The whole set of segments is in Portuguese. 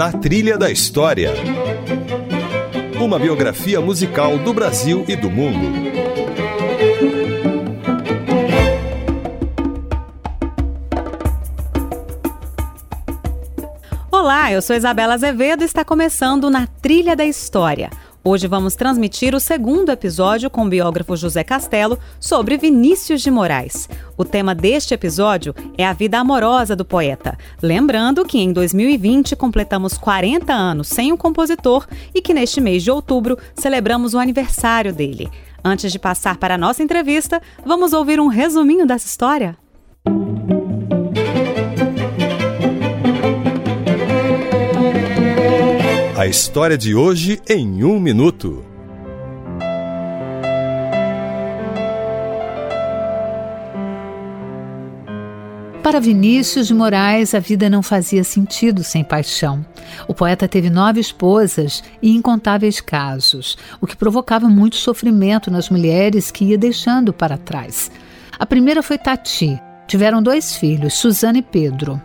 Na Trilha da História. Uma biografia musical do Brasil e do mundo. Olá, eu sou Isabela Azevedo e está começando Na Trilha da História Hoje vamos transmitir o segundo episódio com o biógrafo José Castelo sobre Vinícius de Moraes. O tema deste episódio é a vida amorosa do poeta. Lembrando que em 2020 completamos 40 anos sem o compositor e que neste mês de outubro celebramos o aniversário dele. Antes de passar para a nossa entrevista, vamos ouvir um resuminho dessa história? A história de hoje em um minuto. Para Vinícius de Moraes, a vida não fazia sentido sem paixão. O poeta teve nove esposas e incontáveis casos, o que provocava muito sofrimento nas mulheres que ia deixando para trás. A primeira foi Tati. Tiveram dois filhos, Suzana e Pedro.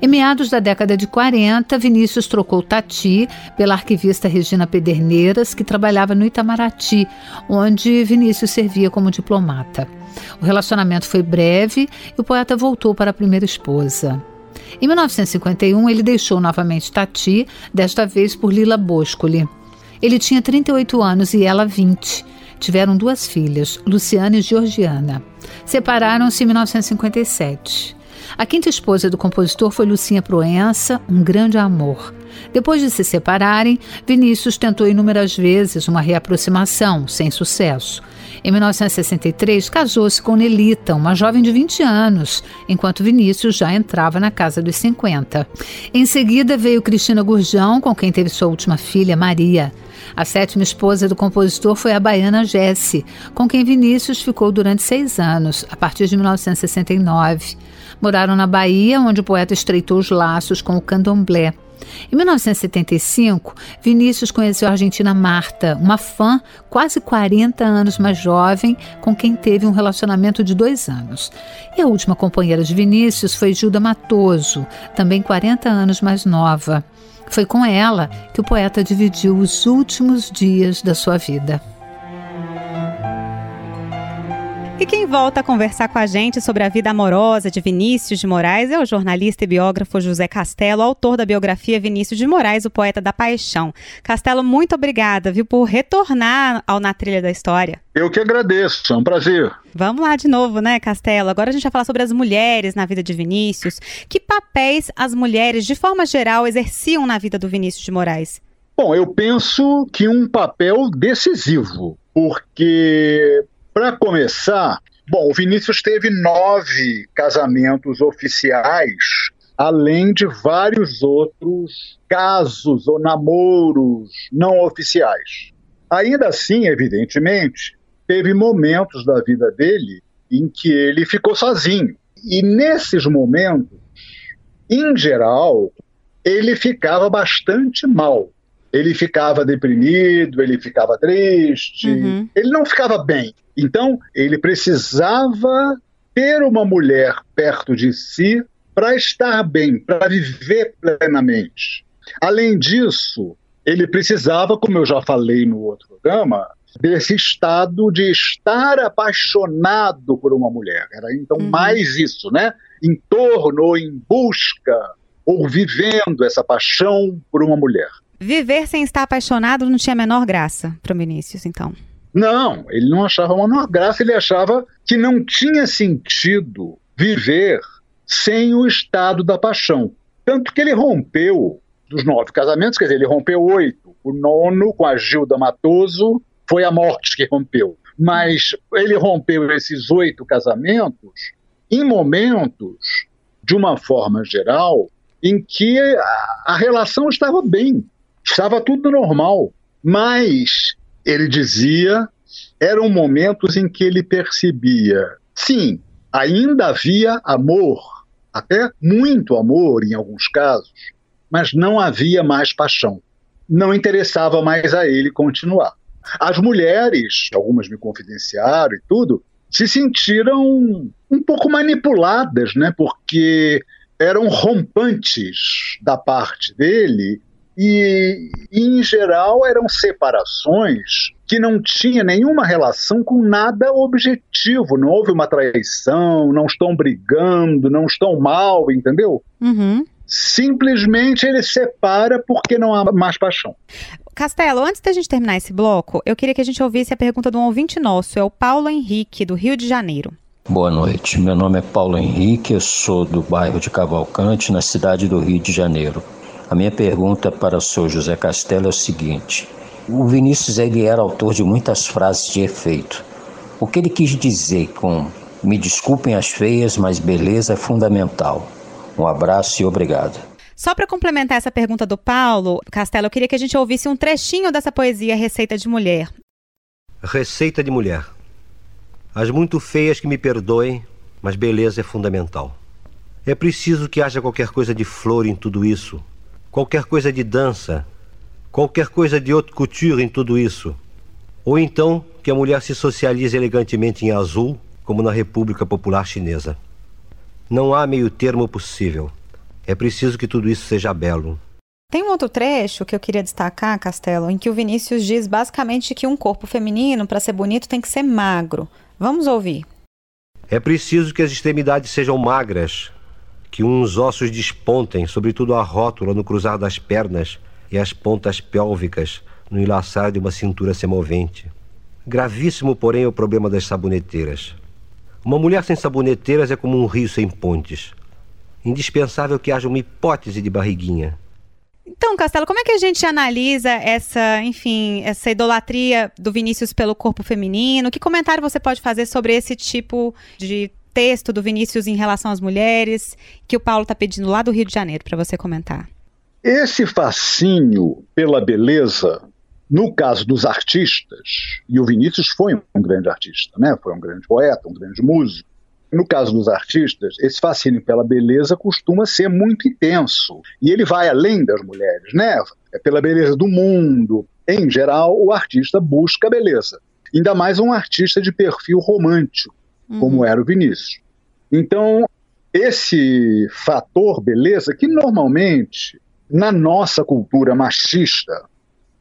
Em meados da década de 40, Vinícius trocou Tati pela arquivista Regina Pederneiras, que trabalhava no Itamaraty, onde Vinícius servia como diplomata. O relacionamento foi breve e o poeta voltou para a primeira esposa. Em 1951, ele deixou novamente Tati, desta vez por Lila Boscoli. Ele tinha 38 anos e ela 20. Tiveram duas filhas, Luciana e Georgiana. Separaram-se em 1957. A quinta esposa do compositor foi Lucinha Proença, um grande amor. Depois de se separarem, Vinícius tentou inúmeras vezes uma reaproximação, sem sucesso. Em 1963, casou-se com Nelita, uma jovem de 20 anos, enquanto Vinícius já entrava na casa dos 50. Em seguida veio Cristina Gurjão, com quem teve sua última filha, Maria. A sétima esposa do compositor foi a baiana Jesse, com quem Vinícius ficou durante seis anos, a partir de 1969. Moraram na Bahia, onde o poeta estreitou os laços com o candomblé. Em 1975, Vinícius conheceu a argentina Marta, uma fã quase 40 anos mais jovem, com quem teve um relacionamento de dois anos. E a última companheira de Vinícius foi Gilda Matoso, também 40 anos mais nova. Foi com ela que o poeta dividiu os últimos dias da sua vida. E quem volta a conversar com a gente sobre a vida amorosa de Vinícius de Moraes é o jornalista e biógrafo José Castelo, autor da biografia Vinícius de Moraes, o poeta da paixão. Castelo, muito obrigada, viu, por retornar ao Na Trilha da História. Eu que agradeço, é um prazer. Vamos lá de novo, né, Castelo? Agora a gente vai falar sobre as mulheres na vida de Vinícius. Que papéis as mulheres, de forma geral, exerciam na vida do Vinícius de Moraes? Bom, eu penso que um papel decisivo, porque para começar, bom, o Vinícius teve nove casamentos oficiais, além de vários outros casos ou namoros não oficiais. Ainda assim, evidentemente, teve momentos da vida dele em que ele ficou sozinho. E nesses momentos, em geral, ele ficava bastante mal. Ele ficava deprimido, ele ficava triste, uhum. ele não ficava bem. Então, ele precisava ter uma mulher perto de si para estar bem, para viver plenamente. Além disso, ele precisava, como eu já falei no outro programa, desse estado de estar apaixonado por uma mulher. Era então uhum. mais isso, né? Em torno ou em busca ou vivendo essa paixão por uma mulher. Viver sem estar apaixonado não tinha a menor graça para o Vinícius, então. Não, ele não achava a menor graça, ele achava que não tinha sentido viver sem o estado da paixão. Tanto que ele rompeu dos nove casamentos, quer dizer, ele rompeu oito. O nono, com a Gilda Matoso, foi a morte que rompeu. Mas ele rompeu esses oito casamentos em momentos, de uma forma geral, em que a, a relação estava bem, estava tudo normal. Mas ele dizia, eram momentos em que ele percebia, sim, ainda havia amor, até muito amor em alguns casos, mas não havia mais paixão. Não interessava mais a ele continuar. As mulheres, algumas me confidenciaram e tudo, se sentiram um pouco manipuladas, né? Porque eram rompantes da parte dele E, em geral, eram separações que não tinha nenhuma relação com nada objetivo. Não houve uma traição, não estão brigando, não estão mal, entendeu? Uhum. Simplesmente ele separa porque não há mais paixão. Castelo, antes da gente terminar esse bloco, eu queria que a gente ouvisse a pergunta de um ouvinte nosso, é o Paulo Henrique, do Rio de Janeiro. Boa noite, meu nome é Paulo Henrique, eu sou do bairro de Cavalcante, na cidade do Rio de Janeiro. A minha pergunta para o senhor José Castelo é o seguinte: o Vinícius ele era autor de muitas frases de efeito. O que ele quis dizer com me desculpem as feias, mas beleza é fundamental. Um abraço e obrigado. Só para complementar essa pergunta do Paulo, Castelo, eu queria que a gente ouvisse um trechinho dessa poesia Receita de Mulher. Receita de Mulher. As muito feias que me perdoem, mas beleza é fundamental. É preciso que haja qualquer coisa de flor em tudo isso, qualquer coisa de dança, qualquer coisa de haute couture em tudo isso. Ou então que a mulher se socialize elegantemente em azul, como na República Popular Chinesa. Não há meio termo possível. É preciso que tudo isso seja belo. Tem um outro trecho que eu queria destacar, Castelo, em que o Vinícius diz basicamente que um corpo feminino, para ser bonito, tem que ser magro. Vamos ouvir. É preciso que as extremidades sejam magras, que uns ossos despontem, sobretudo a rótula no cruzar das pernas e as pontas pélvicas no enlaçar de uma cintura semovente. Gravíssimo, porém, é o problema das saboneteiras. Uma mulher sem saboneteiras é como um rio sem pontes. Indispensável que haja uma hipótese de barriguinha. Então, Castelo, como é que a gente analisa essa, enfim, essa idolatria do Vinícius pelo corpo feminino? Que comentário você pode fazer sobre esse tipo de texto do Vinícius em relação às mulheres que o Paulo está pedindo lá do Rio de Janeiro para você comentar? Esse fascínio pela beleza, no caso dos artistas, e o Vinícius foi um grande artista, né? Foi um grande poeta, um grande músico. No caso dos artistas, esse fascínio pela beleza costuma ser muito intenso. E ele vai além das mulheres, né? É pela beleza do mundo. Em geral, o artista busca a beleza. Ainda mais um artista de perfil romântico, uhum. como era o Vinícius. Então, esse fator beleza, que normalmente, na nossa cultura machista,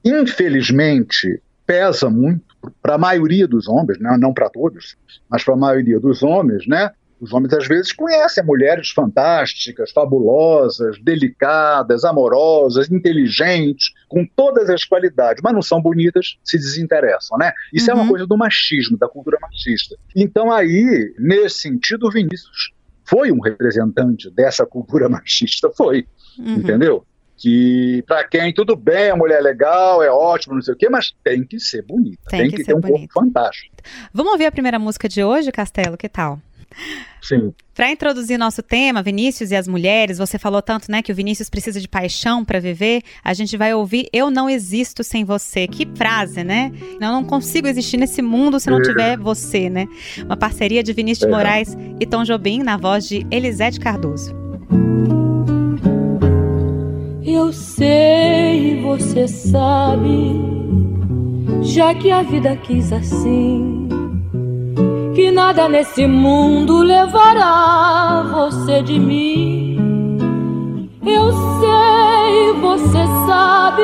infelizmente, pesa muito para a maioria dos homens, né? não para todos, mas para a maioria dos homens, né? Os homens às vezes conhecem mulheres fantásticas, fabulosas, delicadas, amorosas, inteligentes, com todas as qualidades, mas não são bonitas, se desinteressam, né? Isso uhum. é uma uhum. coisa do machismo, da cultura machista. Então aí, nesse sentido, o Vinícius foi um representante dessa cultura machista, foi, uhum. entendeu? que para quem tudo bem, a mulher é legal, é ótimo, não sei o quê, mas tem que ser bonita, tem, tem que, que ter um bonito. corpo fantástico. Vamos ouvir a primeira música de hoje, Castelo, que tal? Sim. Para introduzir nosso tema, Vinícius e as mulheres, você falou tanto, né, que o Vinícius precisa de paixão para viver. A gente vai ouvir Eu não existo sem você. Que frase, né? Eu não consigo existir nesse mundo se não tiver é. você, né? Uma parceria de Vinícius é. de Moraes e Tom Jobim na voz de Elisete Cardoso. Eu sei, você sabe, já que a vida quis assim, que nada nesse mundo levará você de mim. Eu sei, você sabe,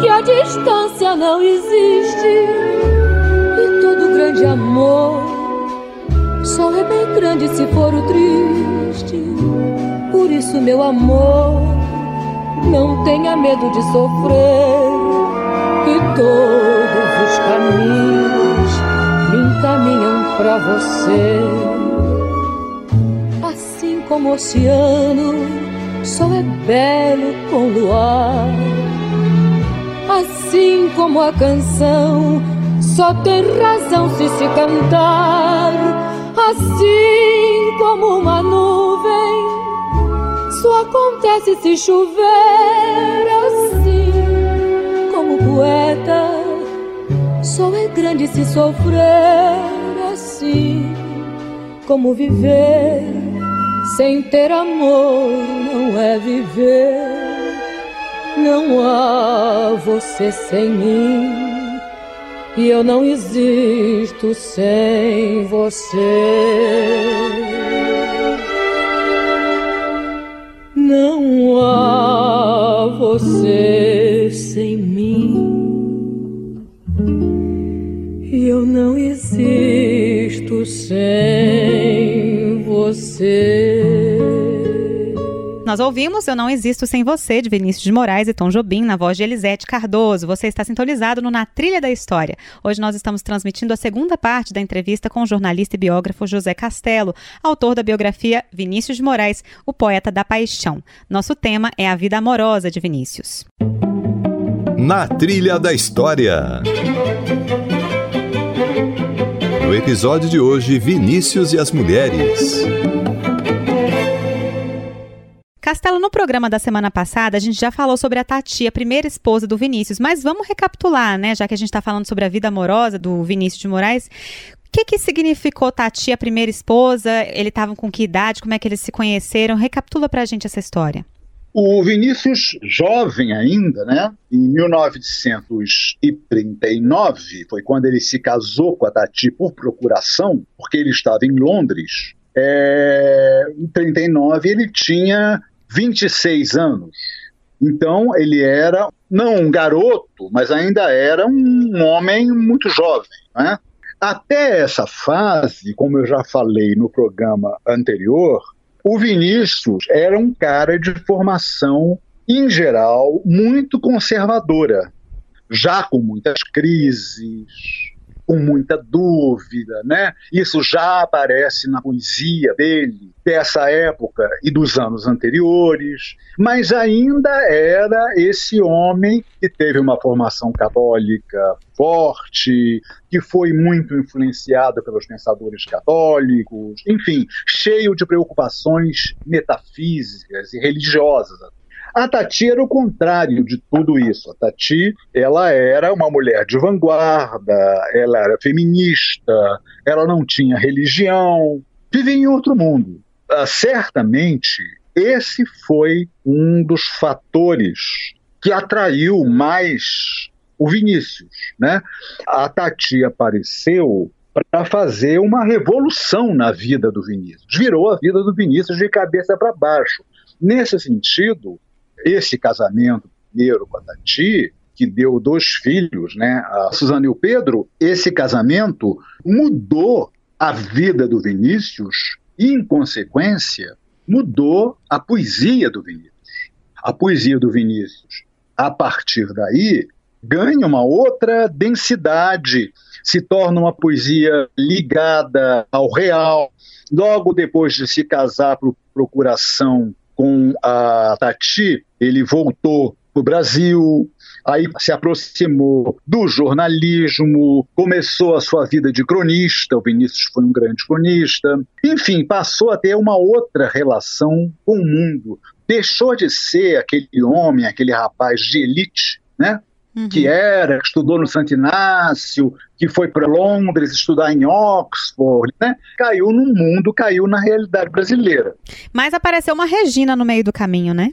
que a distância não existe, e todo grande amor só é bem grande se for o triste. Por isso, meu amor não tenha medo de sofrer, para você. Assim como o oceano só é belo com luar, assim como a canção só tem razão se se cantar, assim como uma nuvem só acontece se chover assim. Como poeta, só é grande se sofrer Como viver sem ter amor não é viver. Não há você sem mim. E eu não existo sem você. Não há você sem mim. E eu não existo sem você. Nós ouvimos Eu Não Existo Sem Você, de Vinícius de Moraes e Tom Jobim, na voz de Elisete Cardoso. Você está sintonizado no Na Trilha da História. Hoje nós estamos transmitindo a segunda parte da entrevista com o jornalista e biógrafo José Castelo, autor da biografia Vinícius de Moraes, o poeta da paixão. Nosso tema é a vida amorosa de Vinícius. Na Trilha da História. No episódio de hoje, Vinícius e as Mulheres. Castelo, no programa da semana passada, a gente já falou sobre a Tati, a primeira esposa do Vinícius, mas vamos recapitular, né? Já que a gente está falando sobre a vida amorosa do Vinícius de Moraes. O que, que significou Tati, a primeira esposa? Ele estavam com que idade? Como é que eles se conheceram? Recapitula pra gente essa história. O Vinícius, jovem ainda, né? Em 1939, foi quando ele se casou com a Tati por procuração, porque ele estava em Londres. É, em 39 ele tinha 26 anos. Então ele era não um garoto, mas ainda era um homem muito jovem. Né? Até essa fase, como eu já falei no programa anterior, o Vinícius era um cara de formação, em geral, muito conservadora, já com muitas crises, com muita dúvida, né? Isso já aparece na poesia dele, dessa época e dos anos anteriores, mas ainda era esse homem que teve uma formação católica forte, que foi muito influenciado pelos pensadores católicos, enfim, cheio de preocupações metafísicas e religiosas a Tati era o contrário de tudo isso. A Tati, ela era uma mulher de vanguarda, ela era feminista, ela não tinha religião, vivia em outro mundo. Uh, certamente, esse foi um dos fatores que atraiu mais o Vinícius, né? A Tati apareceu para fazer uma revolução na vida do Vinícius. Virou a vida do Vinícius de cabeça para baixo. Nesse sentido, esse casamento primeiro com a Tati, que deu dois filhos, né, a Suzana e o Pedro, esse casamento mudou a vida do Vinícius e, em consequência, mudou a poesia do Vinícius. A poesia do Vinícius, a partir daí, ganha uma outra densidade, se torna uma poesia ligada ao real. Logo depois de se casar por procuração com a Tati, ele voltou para o Brasil, aí se aproximou do jornalismo, começou a sua vida de cronista, o Vinícius foi um grande cronista, enfim, passou a ter uma outra relação com o mundo. Deixou de ser aquele homem, aquele rapaz de elite, né? Uhum. que era, que estudou no Santo Inácio, que foi para Londres estudar em Oxford, né? Caiu no mundo, caiu na realidade brasileira. Mas apareceu uma Regina no meio do caminho, né?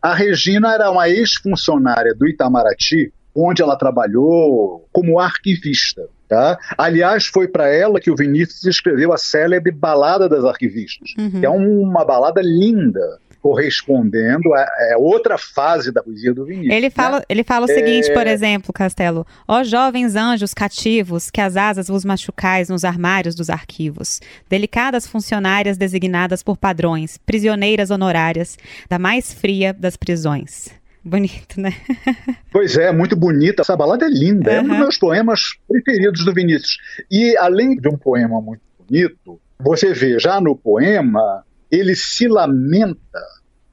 A Regina era uma ex-funcionária do Itamaraty, onde ela trabalhou como arquivista. Tá? Aliás, foi para ela que o Vinícius escreveu a célebre Balada das Arquivistas, uhum. que é uma balada linda, correspondendo a, a, outra fase da poesia do Vinícius. Ele fala, né? ele fala o seguinte, é... por exemplo, Castelo: Ó jovens anjos cativos, que as asas vos machucais nos armários dos arquivos, delicadas funcionárias designadas por padrões, prisioneiras honorárias, da mais fria das prisões. Bonito, né? pois é, muito bonita. Essa balada é linda. Uhum. É um dos meus poemas preferidos do Vinícius. E além de um poema muito bonito, você vê já no poema ele se lamenta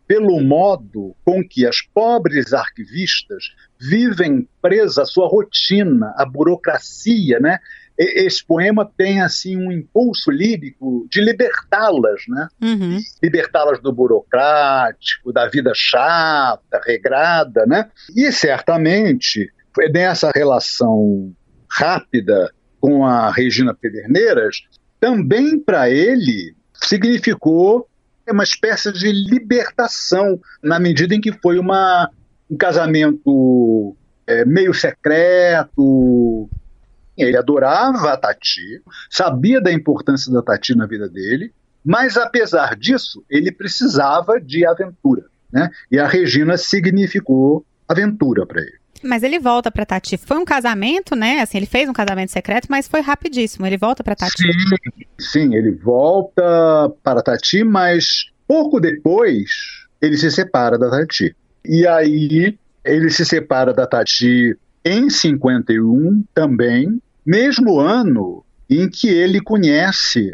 pelo modo com que as pobres arquivistas vivem presa à sua rotina, à burocracia, né? Esse poema tem assim um impulso lírico de libertá-las, né? Uhum. Libertá-las do burocrático, da vida chata, regrada, né? E certamente nessa relação rápida com a Regina Pederneiras, também para ele significou uma espécie de libertação, na medida em que foi uma, um casamento é, meio secreto. Ele adorava a Tati, sabia da importância da Tati na vida dele, mas apesar disso, ele precisava de aventura. né? E a Regina significou aventura para ele. Mas ele volta para Tati. Foi um casamento, né? Assim, ele fez um casamento secreto, mas foi rapidíssimo. Ele volta para Tati. Sim, sim, ele volta para Tati, mas pouco depois ele se separa da Tati. E aí ele se separa da Tati em 51 também, mesmo ano em que ele conhece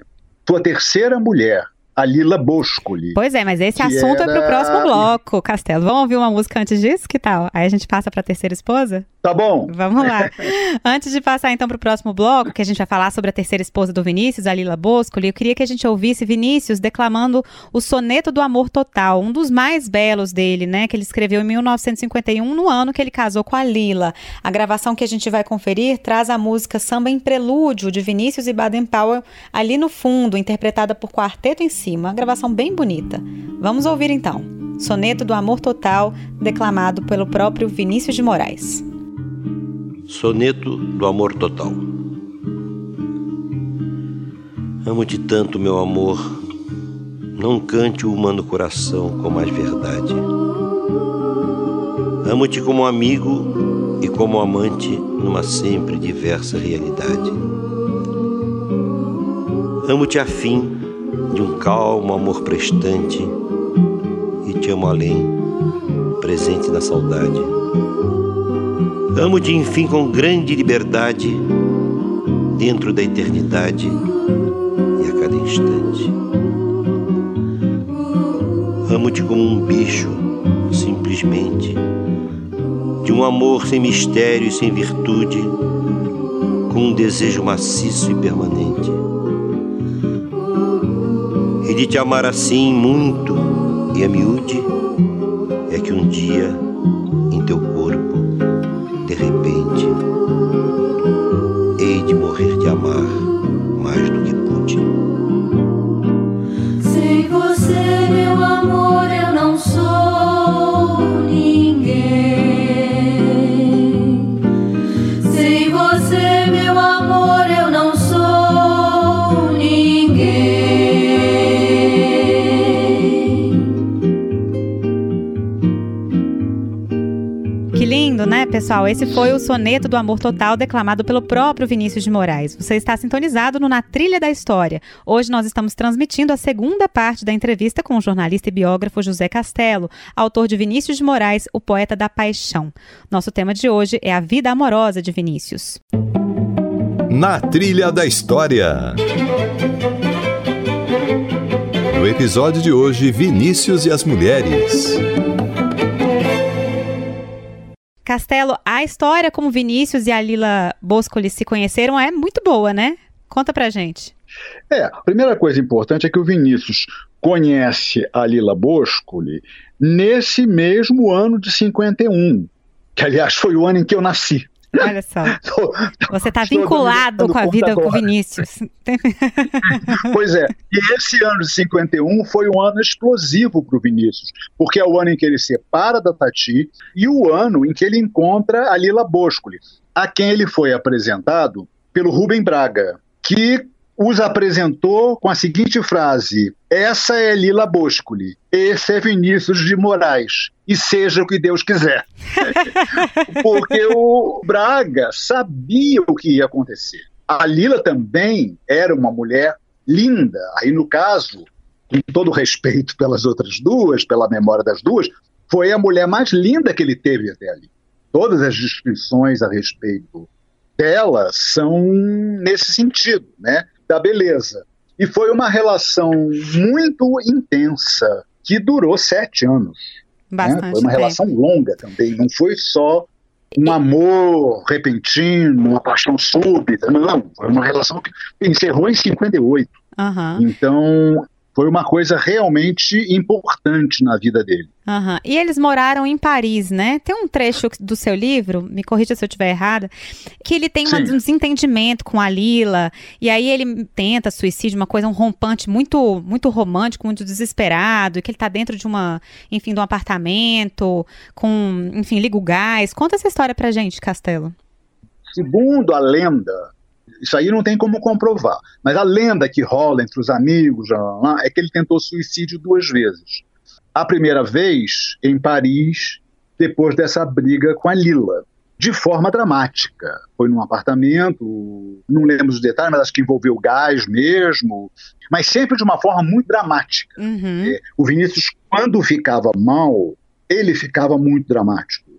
sua terceira mulher, a Lila Boscoli. Pois é, mas esse assunto era... é pro próximo bloco, Castelo. Vamos ouvir uma música antes disso? Que tal? Aí a gente passa pra terceira esposa? Tá bom. Vamos lá. Antes de passar então para o próximo bloco, que a gente vai falar sobre a terceira esposa do Vinícius, a Lila Boscoli, eu queria que a gente ouvisse Vinícius declamando o Soneto do Amor Total, um dos mais belos dele, né, que ele escreveu em 1951, no ano que ele casou com a Lila. A gravação que a gente vai conferir traz a música Samba em Prelúdio, de Vinícius e Baden Powell, ali no fundo, interpretada por quarteto em cima. Uma gravação bem bonita. Vamos ouvir então. Soneto do Amor Total, declamado pelo próprio Vinícius de Moraes. Soneto do Amor Total. Amo-te tanto, meu amor, não cante o humano coração com mais verdade. Amo-te como amigo e como amante numa sempre diversa realidade. Amo-te a fim de um calmo amor prestante e te amo além, presente na saudade. Amo-te, enfim, com grande liberdade, dentro da eternidade e a cada instante. Amo-te como um bicho, simplesmente, de um amor sem mistério e sem virtude, com um desejo maciço e permanente. E de te amar assim muito e a miúde, pessoal? Esse foi o soneto do amor total declamado pelo próprio Vinícius de Moraes. Você está sintonizado no Na Trilha da História. Hoje nós estamos transmitindo a segunda parte da entrevista com o jornalista e biógrafo José Castelo, autor de Vinícius de Moraes, o poeta da paixão. Nosso tema de hoje é a vida amorosa de Vinícius. Na Trilha da História. No episódio de hoje, Vinícius e as Mulheres. Castelo, a história como Vinícius e a Lila Boscoli se conheceram é muito boa, né? Conta pra gente. É, a primeira coisa importante é que o Vinícius conhece a Lila Boscoli nesse mesmo ano de 51, que aliás foi o ano em que eu nasci. Olha só. Você está vinculado com a vida com o Vinícius. pois é. E esse ano de 51 foi um ano explosivo para o Vinícius, porque é o ano em que ele separa da Tati e o ano em que ele encontra a Lila Boscoli, a quem ele foi apresentado pelo Rubem Braga, que os apresentou com a seguinte frase: Essa é Lila Boscoli, esse é Vinícius de Moraes, e seja o que Deus quiser. Porque o Braga sabia o que ia acontecer. A Lila também era uma mulher linda. Aí, no caso, com todo respeito pelas outras duas, pela memória das duas, foi a mulher mais linda que ele teve até ali. Todas as descrições a respeito dela são nesse sentido, né? Da beleza. E foi uma relação muito intensa, que durou sete anos. Bastante né? Foi uma relação longa também, não foi só um amor repentino, uma paixão súbita, não, foi uma relação que encerrou em 58. Uhum. Então, foi uma coisa realmente importante na vida dele. Uhum. E eles moraram em Paris, né? Tem um trecho do seu livro, me corrija se eu estiver errada, que ele tem um desentendimento com a Lila, e aí ele tenta suicídio, uma coisa, um rompante muito, muito romântico, muito desesperado, e que ele está dentro de uma, enfim, de um apartamento, com, enfim, liga o gás. Conta essa história pra gente, Castelo. Segundo a lenda, isso aí não tem como comprovar. Mas a lenda que rola entre os amigos é que ele tentou suicídio duas vezes. a primeira vez em Paris, depois dessa briga com a Lila, de forma dramática. Foi num apartamento, não lembro os detalhes, mas acho que envolveu gás mesmo, mas sempre de uma forma muito dramática. Uhum. É, o Vinícius, quando ficava mal, ele ficava muito dramático.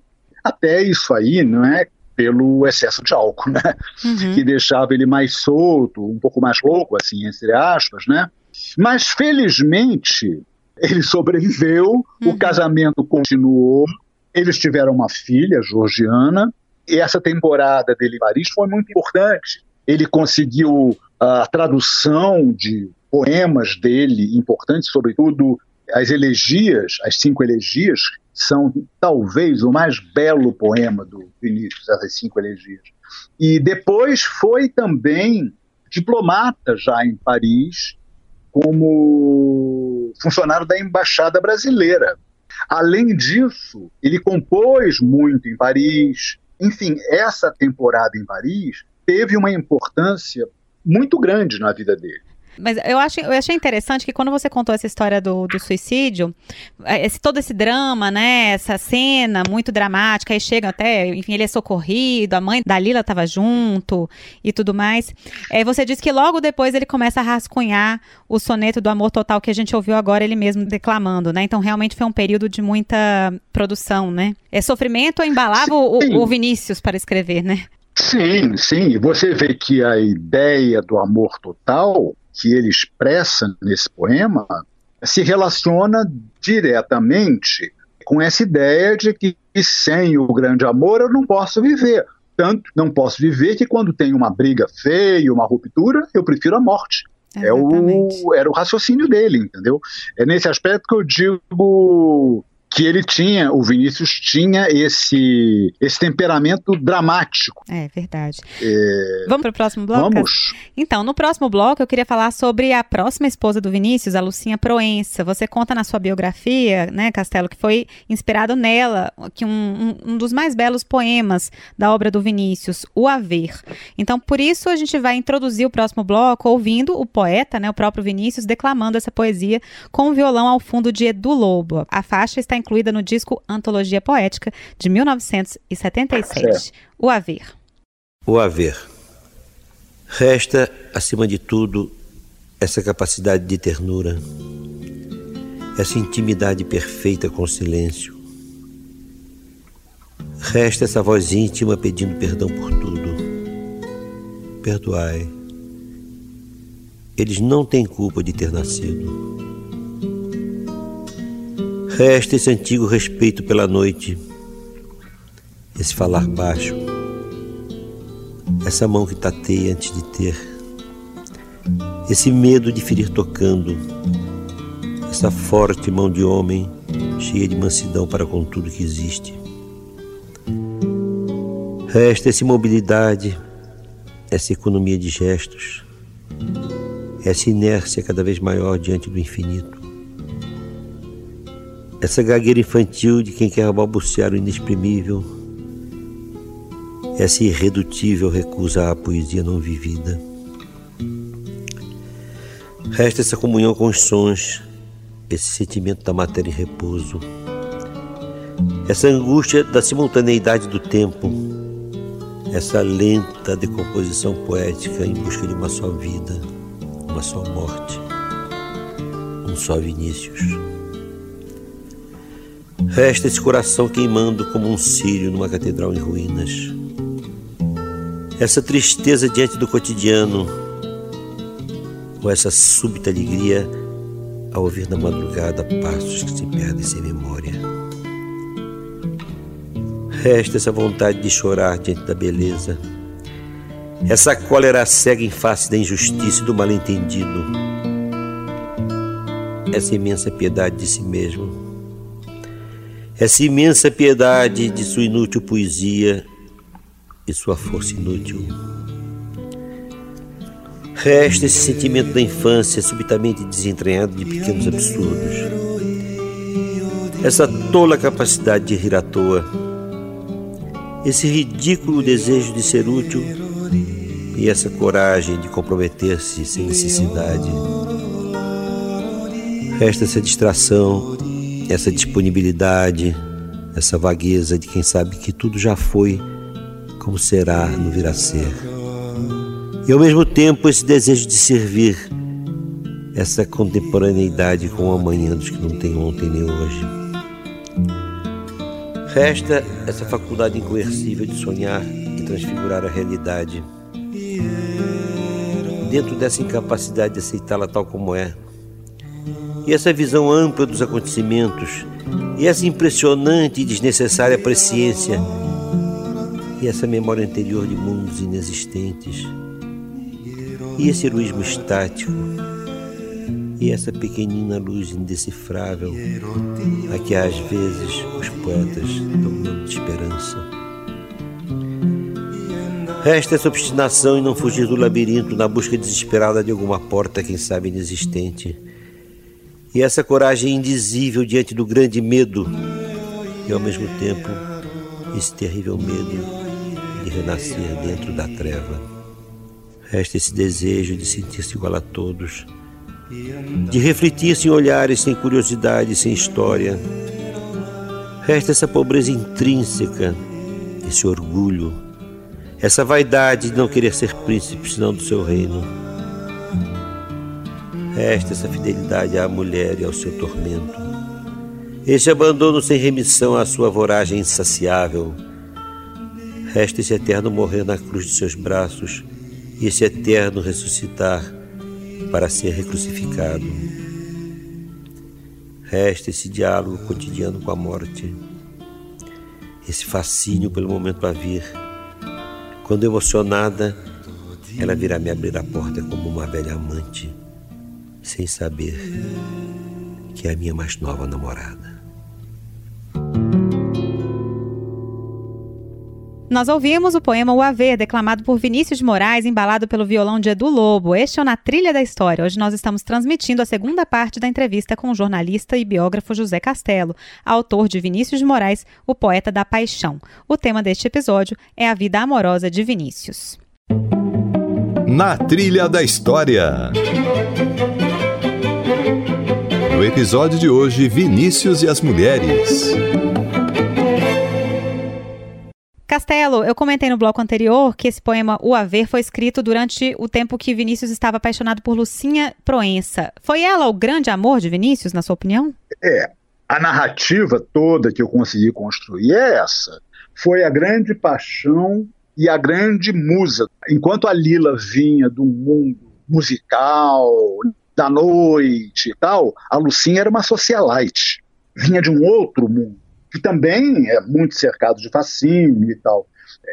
Até isso aí, não é? Pelo excesso de álcool, né? Uhum. Que deixava ele mais solto, um pouco mais louco, assim, entre aspas, né? Mas felizmente ele sobreviveu, Uhum. o casamento continuou, eles tiveram uma filha, Georgiana, e essa temporada dele em Paris foi muito importante. Ele conseguiu a tradução de poemas dele importantes, sobretudo as elegias, as cinco elegias, são talvez o mais belo poema do Vinícius, essas cinco elegias. E depois foi também diplomata já em Paris, como funcionário da Embaixada Brasileira. Além disso, ele compôs muito em Paris. Enfim, essa temporada em Paris teve uma importância muito grande na vida dele. Mas eu, acho, eu achei interessante que quando você contou essa história do, do suicídio, eh, esse, todo esse drama, né? Essa cena muito dramática, aí chega até, enfim, ele é socorrido, a mãe da Lila estava junto e tudo mais. Eh, você disse que logo depois ele começa a rascunhar o soneto do amor total que a gente ouviu agora ele mesmo declamando, né? Então realmente foi um período de muita produção, né? É sofrimento embalava o, o Vinícius para escrever, né? Sim, sim. Você vê que a ideia do amor total que ele expressa nesse poema se relaciona diretamente com essa ideia de que sem o grande amor eu não posso viver. Tanto não posso viver que quando tem uma briga feia, uma ruptura, eu prefiro a morte. É o, era o raciocínio dele, entendeu? É nesse aspecto que eu digo que ele tinha, o Vinícius tinha esse, esse temperamento dramático. É verdade. Vamos para o próximo bloco? Vamos. Então, no próximo bloco, eu queria falar sobre a próxima esposa do Vinícius, a Lucinha Proença. Você conta na sua biografia, né, Castelo, que foi inspirado nela, que um, um, um dos mais belos poemas da obra do Vinícius, O Haver. Então, por isso, a gente vai introduzir o próximo bloco ouvindo o poeta, né, o próprio Vinícius, declamando essa poesia com o violão ao fundo de Edu Lobo. A faixa está incluída no disco Antologia Poética, de 1977. O Haver. O haver. Resta, acima de tudo, essa capacidade de ternura, essa intimidade perfeita com o silêncio. Resta essa voz íntima pedindo perdão por tudo. Perdoai. Eles não têm culpa de ter nascido. Resta esse antigo respeito pela noite, esse falar baixo, essa mão que tateia antes de ter, esse medo de ferir tocando, essa forte mão de homem cheia de mansidão para com tudo que existe. Resta essa imobilidade, essa economia de gestos, essa inércia cada vez maior diante do infinito. Essa gagueira infantil de quem quer balbuciar o inexprimível, essa irredutível recusa à poesia não vivida. Resta essa comunhão com os sons, esse sentimento da matéria em repouso, essa angústia da simultaneidade do tempo, essa lenta decomposição poética em busca de uma só vida, uma só morte, um só Vinícius. Resta esse coração queimando como um círio numa catedral em ruínas. Essa tristeza diante do cotidiano, ou essa súbita alegria ao ouvir na madrugada passos que se perdem sem memória. Resta essa vontade de chorar diante da beleza, essa cólera cega em face da injustiça e do mal-entendido, essa imensa piedade de si mesmo essa imensa piedade de sua inútil poesia e sua força inútil. Resta esse sentimento da infância subitamente desentranhado de pequenos absurdos. Essa tola capacidade de rir à toa. Esse ridículo desejo de ser útil e essa coragem de comprometer-se sem necessidade. Resta essa distração essa disponibilidade, essa vagueza de quem sabe que tudo já foi como será no vir a ser. E ao mesmo tempo esse desejo de servir, essa contemporaneidade com o amanhã dos que não tem ontem nem hoje. Resta essa faculdade incoercível de sonhar e transfigurar a realidade. Dentro dessa incapacidade de aceitá-la tal como é, e essa visão ampla dos acontecimentos, e essa impressionante e desnecessária presciência, e essa memória anterior de mundos inexistentes, e esse heroísmo estático, e essa pequenina luz indecifrável, a que às vezes os poetas dão nome de esperança. Resta essa obstinação em não fugir do labirinto na busca desesperada de alguma porta, quem sabe inexistente e essa coragem indizível diante do grande medo, e ao mesmo tempo esse terrível medo de renascer dentro da treva. Resta esse desejo de sentir-se igual a todos, de refletir sem olhares, sem curiosidade, sem história. Resta essa pobreza intrínseca, esse orgulho, essa vaidade de não querer ser príncipe senão do seu reino Resta essa fidelidade à mulher e ao seu tormento. Este abandono sem remissão à sua voragem insaciável. Resta esse eterno morrer na cruz de seus braços e esse eterno ressuscitar para ser recrucificado. Resta esse diálogo cotidiano com a morte, esse fascínio pelo momento a vir. Quando emocionada, ela virá me abrir a porta como uma velha amante sem saber que é a minha mais nova namorada. Nós ouvimos o poema O Haver, declamado por Vinícius de Moraes, embalado pelo violão de Edu Lobo. Este é o Na Trilha da História. Hoje nós estamos transmitindo a segunda parte da entrevista com o jornalista e biógrafo José Castelo, autor de Vinícius de Moraes, o poeta da paixão. O tema deste episódio é a vida amorosa de Vinícius. Na Trilha da História. No episódio de hoje, Vinícius e as Mulheres. Castelo, eu comentei no bloco anterior que esse poema O Haver foi escrito durante o tempo que Vinícius estava apaixonado por Lucinha Proença. Foi ela o grande amor de Vinícius, na sua opinião? É. A narrativa toda que eu consegui construir é essa. Foi a grande paixão e a grande musa. Enquanto a Lila vinha do mundo musical, da noite e tal, a Lucinha era uma socialite, vinha de um outro mundo, que também é muito cercado de fascínio e tal.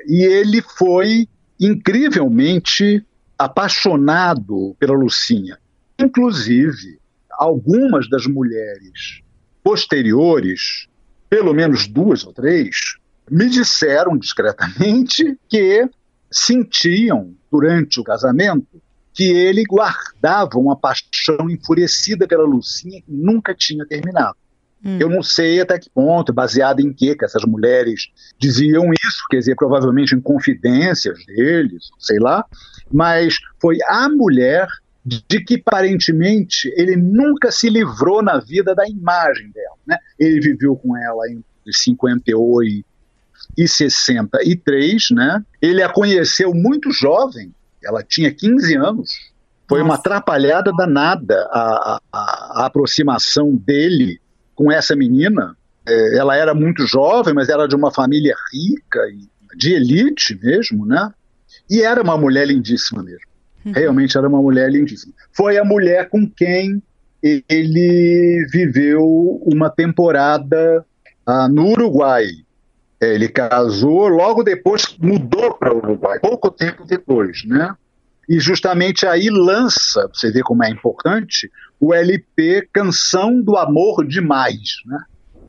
E ele foi incrivelmente apaixonado pela Lucinha. Inclusive, algumas das mulheres posteriores, pelo menos duas ou três, me disseram discretamente que sentiam, durante o casamento, que ele guardava uma paixão enfurecida pela Lucinha que nunca tinha terminado. Hum. Eu não sei até que ponto, baseado em que que essas mulheres diziam isso, quer dizer, provavelmente em confidências deles, sei lá, mas foi a mulher de que aparentemente ele nunca se livrou na vida da imagem dela. Né? Ele viveu com ela entre 58 e 63, né? Ele a conheceu muito jovem, ela tinha 15 anos. Foi Nossa. uma atrapalhada danada a, a, a, aproximação dele com essa menina. É, ela era muito jovem, mas era de uma família rica, de elite mesmo, né? E era uma mulher lindíssima mesmo. Uhum. Realmente era uma mulher lindíssima. Foi a mulher com quem ele viveu uma temporada ah, no Uruguai. É, ele casou, logo depois mudou para o Uruguai, pouco tempo depois, né? E justamente aí lança, você vê como é importante, o LP Canção do Amor Demais, né?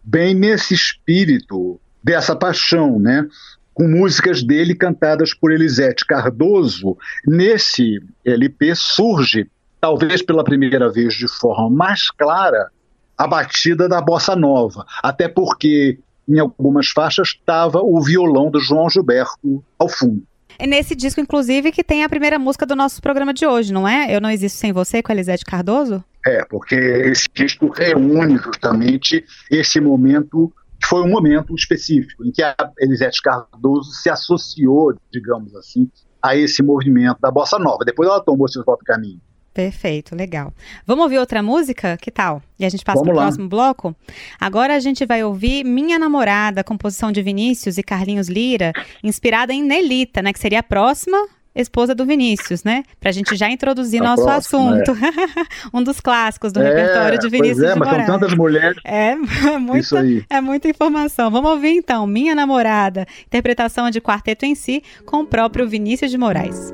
Bem nesse espírito dessa paixão, né? Com músicas dele cantadas por Elisete Cardoso. Nesse LP surge, talvez pela primeira vez de forma mais clara, a batida da bossa nova, até porque em algumas faixas estava o violão do João Gilberto ao fundo. É nesse disco, inclusive, que tem a primeira música do nosso programa de hoje, não é? Eu Não Existo Sem Você, com a Elisete Cardoso? É, porque esse disco reúne justamente esse momento, que foi um momento específico, em que a Elisete Cardoso se associou, digamos assim, a esse movimento da bossa nova. Depois ela tomou seu próprio caminho. Perfeito, legal. Vamos ouvir outra música? Que tal? E a gente passa para o próximo bloco? Agora a gente vai ouvir Minha Namorada, composição de Vinícius e Carlinhos Lira, inspirada em Nelita, né? Que seria a próxima esposa do Vinícius, né? Para a gente já introduzir a nosso próxima, assunto. É. um dos clássicos do é, repertório de Vinícius pois é, mas Moraes. são tantas mulheres. É, é muita, é muita informação. Vamos ouvir então, Minha Namorada, interpretação de quarteto em si, com o próprio Vinícius de Moraes.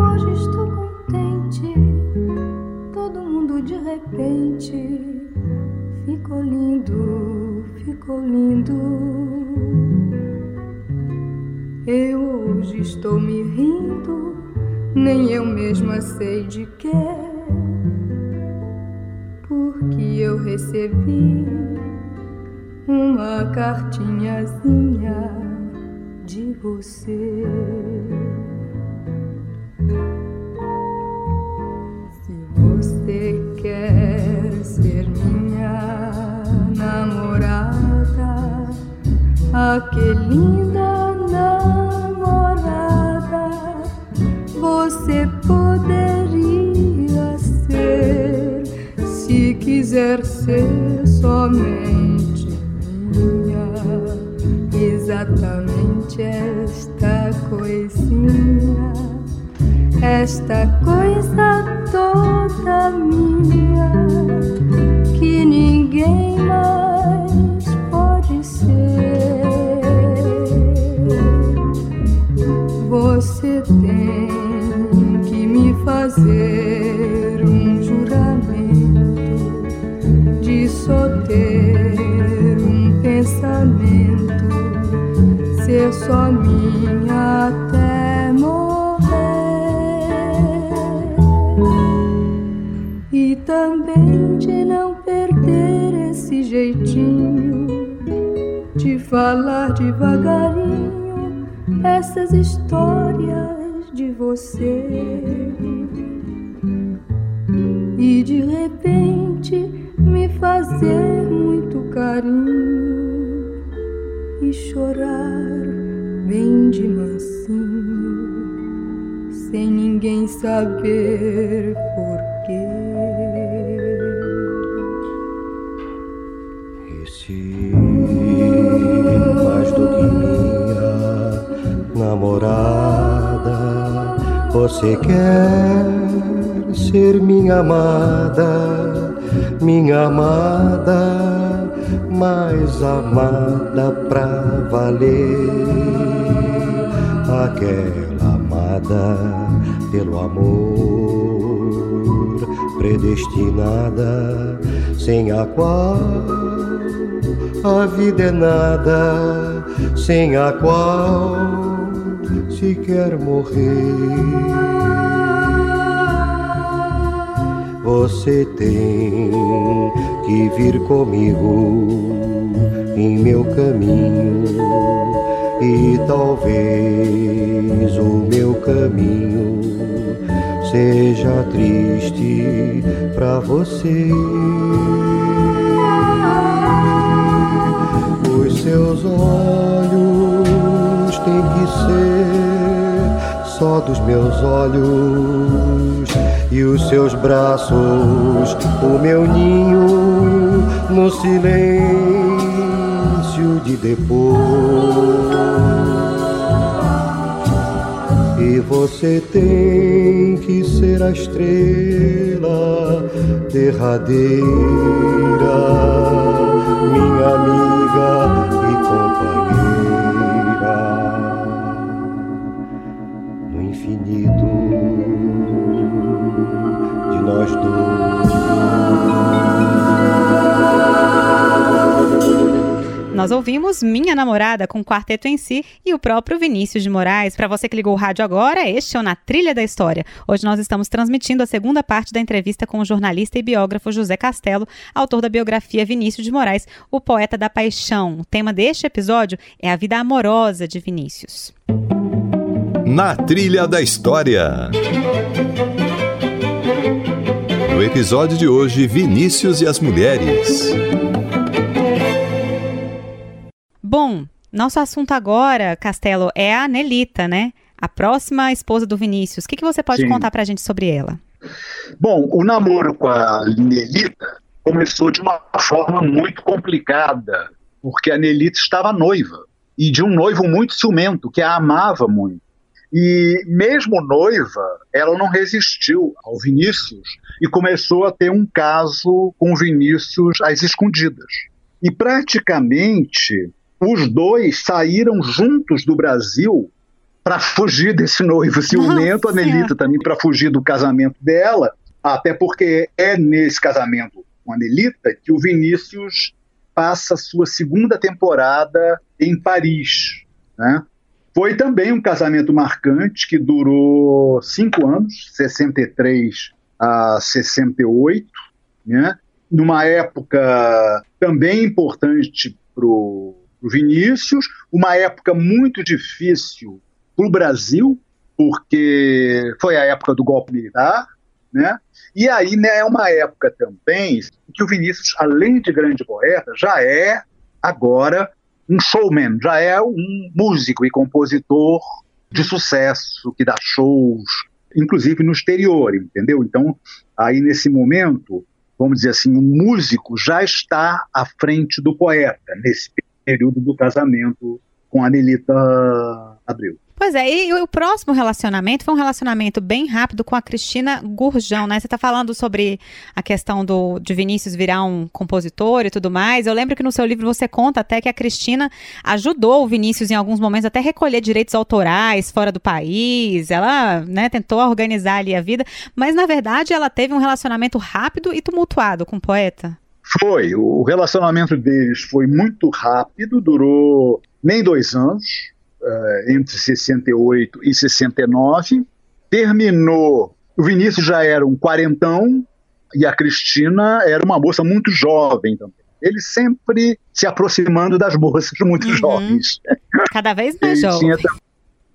Hoje estou contente. Todo mundo de repente ficou lindo, ficou lindo. Eu hoje estou me rindo, nem eu mesma sei de quê. Porque eu recebi uma cartinhazinha de você. Ah, que linda namorada, você poderia ser se quiser ser somente minha, exatamente esta coisinha, esta coisa toda minha, que ninguém mais fazer um juramento de só ter um pensamento ser só minha até morrer. E também de não perder esse jeitinho de falar devagarinho essas histórias de você. E de repente me fazer muito carinho e chorar bem de mansinho, sem ninguém saber porquê. E se mais do que minha namorada, você quer ser minha amada, minha amada mais amada pra valer, aquela amada pelo amor, predestinada, sem a qual a vida é nada, sem a qual se quer morrer. Você tem que vir comigo em meu caminho e talvez o meu caminho seja triste para você. Os seus olhos têm que ser só dos meus olhos e os seus braços, o meu ninho no silêncio de depois. E você tem que ser a estrela derradeira, minha amiga Nós ouvimos Minha Namorada com o quarteto em si e o próprio Vinícius de Moraes. Para você que ligou o rádio agora, este é o Na Trilha da História. Hoje nós estamos transmitindo a segunda parte da entrevista com o jornalista e biógrafo José Castelo, autor da biografia Vinícius de Moraes, o poeta da paixão. O tema deste episódio é a vida amorosa de Vinícius. Na Trilha da História. No episódio de hoje, Vinícius e as Mulheres. Bom, nosso assunto agora, Castelo, é a Nelita, né? A próxima esposa do Vinícius. O que, que você pode Sim. contar pra gente sobre ela? Bom, o namoro com a Nelita começou de uma forma muito complicada, porque a Nelita estava noiva, e de um noivo muito ciumento, que a amava muito. E mesmo noiva, ela não resistiu ao Vinícius e começou a ter um caso com Vinícius às escondidas. E praticamente os dois saíram juntos do Brasil para fugir desse noivo ciumento, Nossa. a Nelita também para fugir do casamento dela, até porque é nesse casamento com a Nelita que o Vinícius passa sua segunda temporada em Paris. Né? Foi também um casamento marcante que durou cinco anos, 63 a 68, né? numa época também importante para o Vinícius, uma época muito difícil para o Brasil, porque foi a época do golpe militar, né? E aí né, é uma época também que o Vinícius, além de grande poeta, já é agora um showman, já é um músico e compositor de sucesso, que dá shows, inclusive no exterior, entendeu? Então, aí nesse momento, vamos dizer assim, o músico já está à frente do poeta, nesse período do casamento com a Nelita Abreu. Pois é, e o próximo relacionamento foi um relacionamento bem rápido com a Cristina Gurjão, né? Você está falando sobre a questão do, de Vinícius virar um compositor e tudo mais. Eu lembro que no seu livro você conta até que a Cristina ajudou o Vinícius em alguns momentos até recolher direitos autorais fora do país. Ela, né, tentou organizar ali a vida, mas na verdade ela teve um relacionamento rápido e tumultuado com o poeta. Foi. O relacionamento deles foi muito rápido, durou nem dois anos, uh, entre 68 e 69. Terminou. O Vinícius já era um quarentão e a Cristina era uma moça muito jovem também. Ele sempre se aproximando das moças muito uhum. jovens. Cada vez mais jovem.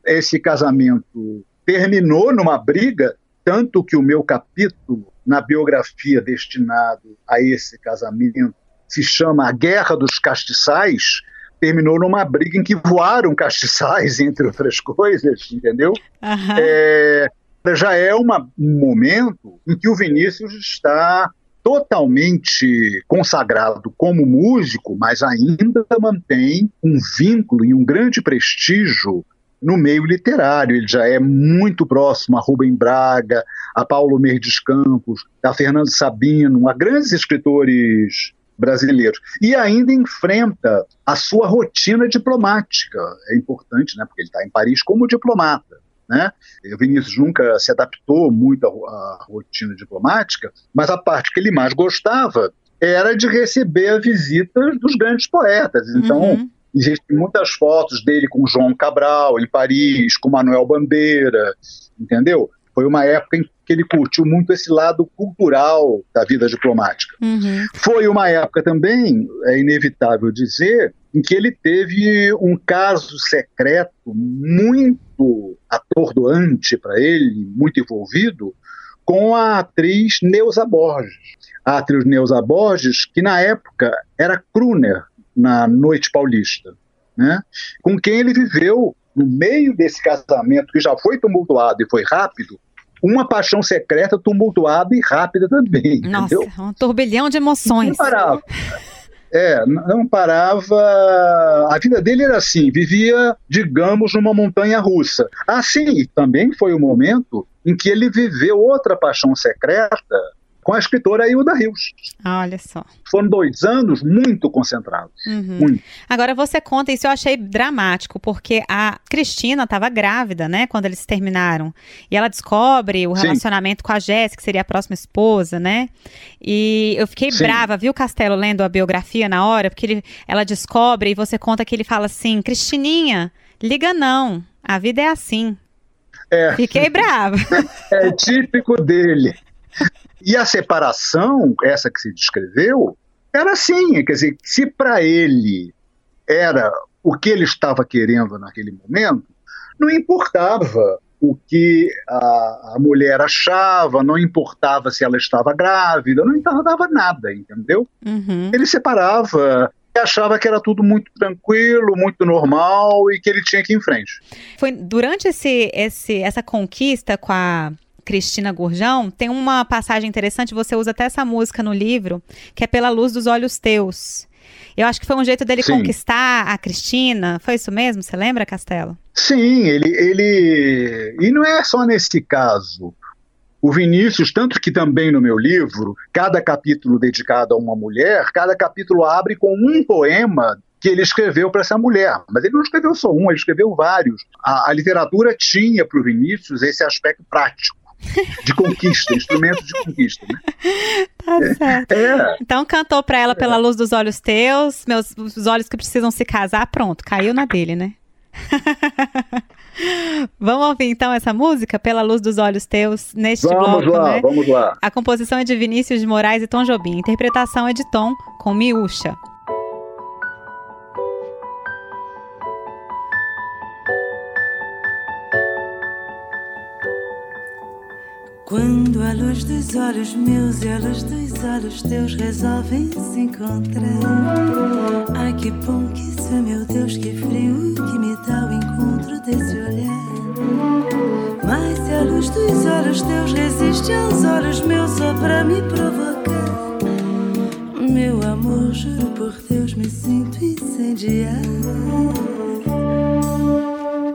esse casamento terminou numa briga, tanto que o meu capítulo na biografia destinado a esse casamento se chama A Guerra dos Castiçais, terminou numa briga em que voaram castiçais, entre outras coisas, entendeu? Uhum. É, já é uma, um momento em que o Vinícius está totalmente consagrado como músico, mas ainda mantém um vínculo e um grande prestígio no meio literário. Ele já é muito próximo a Rubem Braga, a Paulo Merdes Campos, a Fernando Sabino, a grandes escritores brasileiros. E ainda enfrenta a sua rotina diplomática. É importante, né, porque ele está em Paris como diplomata. Né? O Vinícius nunca se adaptou muito à, rotina diplomática, mas a parte que ele mais gostava era de receber a visita dos grandes poetas. Então, uhum. Existem muitas fotos dele com João Cabral em Paris, com Manuel Bandeira, entendeu? Foi uma época em que ele curtiu muito esse lado cultural da vida diplomática. Uhum. Foi uma época também, é inevitável dizer, em que ele teve um caso secreto muito atordoante para ele, muito envolvido, com a atriz Neuza Borges. A atriz Neuza Borges, que na época era crooner na Noite Paulista, né? com quem ele viveu no meio desse casamento que já foi tumultuado e foi rápido, uma paixão secreta, tumultuada e rápida também. Nossa, entendeu? um turbilhão de emoções. Não parava. É, não parava. A vida dele era assim, vivia, digamos, numa montanha russa. Assim, também foi o momento em que ele viveu outra paixão secreta com a escritora Hilda Rios. Olha só. Foram dois anos muito concentrados. Uhum. Muito. Agora você conta, isso eu achei dramático, porque a Cristina estava grávida, né, quando eles terminaram. E ela descobre o Sim. relacionamento com a Jéssica, que seria a próxima esposa, né? E eu fiquei Sim. brava, viu, Castelo, lendo a biografia na hora, porque ele, ela descobre e você conta que ele fala assim: Cristininha, liga não, a vida é assim. É. Fiquei brava. É típico dele. E a separação, essa que se descreveu, era assim, quer dizer, se para ele era o que ele estava querendo naquele momento, não importava o que a, a mulher achava, não importava se ela estava grávida, não importava nada, entendeu? Uhum. Ele separava e achava que era tudo muito tranquilo, muito normal e que ele tinha que ir em frente. Foi durante esse, esse, essa conquista com a Cristina Gurjão, tem uma passagem interessante, você usa até essa música no livro, que é Pela Luz dos Olhos Teus. Eu acho que foi um jeito dele Sim. conquistar a Cristina. Foi isso mesmo? Você lembra, Castelo? Sim, ele, ele. E não é só nesse caso. O Vinícius, tanto que também no meu livro, cada capítulo dedicado a uma mulher, cada capítulo abre com um poema que ele escreveu para essa mulher. Mas ele não escreveu só um, ele escreveu vários. A, a literatura tinha para o Vinícius esse aspecto prático de conquista, instrumento de conquista. Né? Tá certo. É, Então cantou pra ela Pela Luz dos Olhos Teus, meus os olhos que precisam se casar, pronto, caiu na dele, né? Vamos ouvir então essa música, Pela Luz dos Olhos Teus, neste vamos bloco, lá, né? vamos lá. A composição é de Vinícius de Moraes e Tom Jobim. A interpretação é de Tom com Miúcha. Quando a luz dos olhos meus e a luz dos olhos teus resolvem se encontrar. Ai que bom que isso é, meu Deus, que frio que me dá o encontro desse olhar. Mas se a luz dos olhos teus resiste aos olhos meus só pra me provocar. Meu amor, juro por Deus, me sinto incendiar.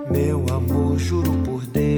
Meu amor, juro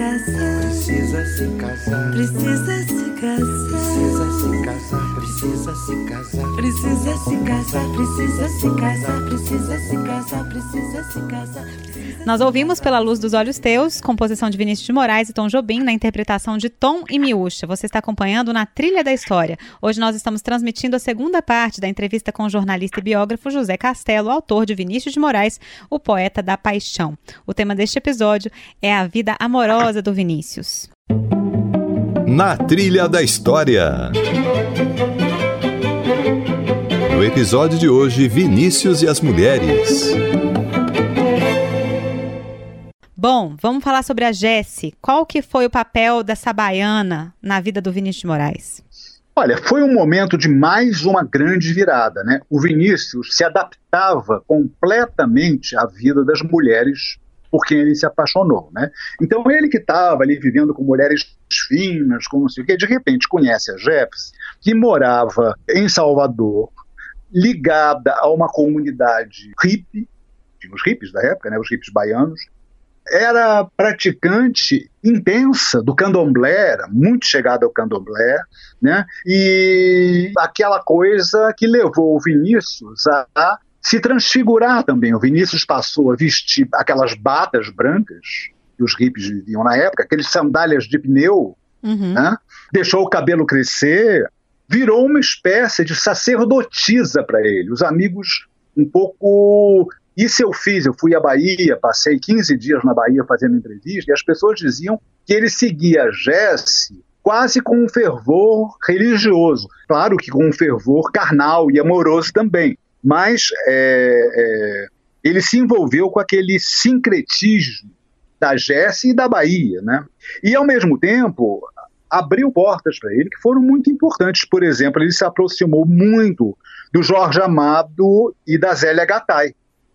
casar. Precisa se casar. Precisa se casar. Precisa se casar. Precisa se casar. Precisa se casar. Precisa se casar. Precisa se casar. Nós ouvimos Pela Luz dos Olhos Teus, composição de Vinícius de Moraes e Tom Jobim, na interpretação de Tom e Miúcha. Você está acompanhando na Trilha da História. Hoje nós estamos transmitindo a segunda parte da entrevista com o jornalista e biógrafo José Castelo, autor de Vinícius de Moraes, o poeta da paixão. O tema deste episódio é a vida amorosa do Vinícius. Na Trilha da História. No episódio de hoje, Vinícius e as Mulheres. Bom, vamos falar sobre a Jesse. Qual que foi o papel dessa baiana na vida do Vinícius de Moraes? Olha, foi um momento de mais uma grande virada, né? O Vinícius se adaptava completamente à vida das mulheres por quem ele se apaixonou, né? Então ele que estava ali vivendo com mulheres finas, com não sei o quê, de repente conhece a Jeps, que morava em Salvador, ligada a uma comunidade hippie, os hippies da época, né, os hippies baianos, era praticante intensa do candomblé, era muito chegada ao candomblé, né? E aquela coisa que levou o Vinícius a se transfigurar também. O Vinícius passou a vestir aquelas batas brancas que os hippies viviam na época, aqueles sandálias de pneu, uhum. né? deixou o cabelo crescer, virou uma espécie de sacerdotisa para ele. Os amigos um pouco isso eu fiz, eu fui à Bahia, passei 15 dias na Bahia fazendo entrevista, e as pessoas diziam que ele seguia Jesse quase com um fervor religioso. Claro que com um fervor carnal e amoroso também, mas é, é, ele se envolveu com aquele sincretismo da Jesse e da Bahia, né? E ao mesmo tempo abriu portas para ele que foram muito importantes. Por exemplo, ele se aproximou muito do Jorge Amado e da Zélia Gattai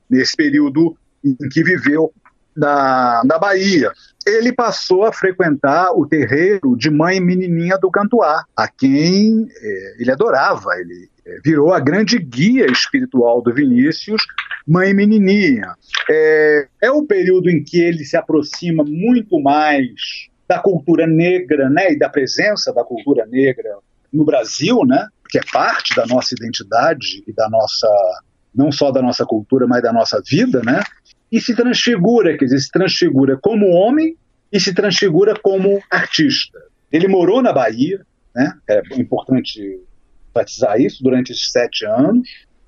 nesse período em que viveu na, na Bahia. Ele passou a frequentar o terreiro de mãe menininha do Cantuá, a quem é, ele adorava. Ele é, virou a grande guia espiritual do Vinícius, mãe menininha. É, é o período em que ele se aproxima muito mais da cultura negra, né, e da presença da cultura negra no Brasil, né, que é parte da nossa identidade e da nossa não só da nossa cultura, mas da nossa vida, né? E se transfigura, quer dizer, se transfigura como homem e se transfigura como artista. Ele morou na Bahia, né? É importante enfatizar isso durante esses sete anos.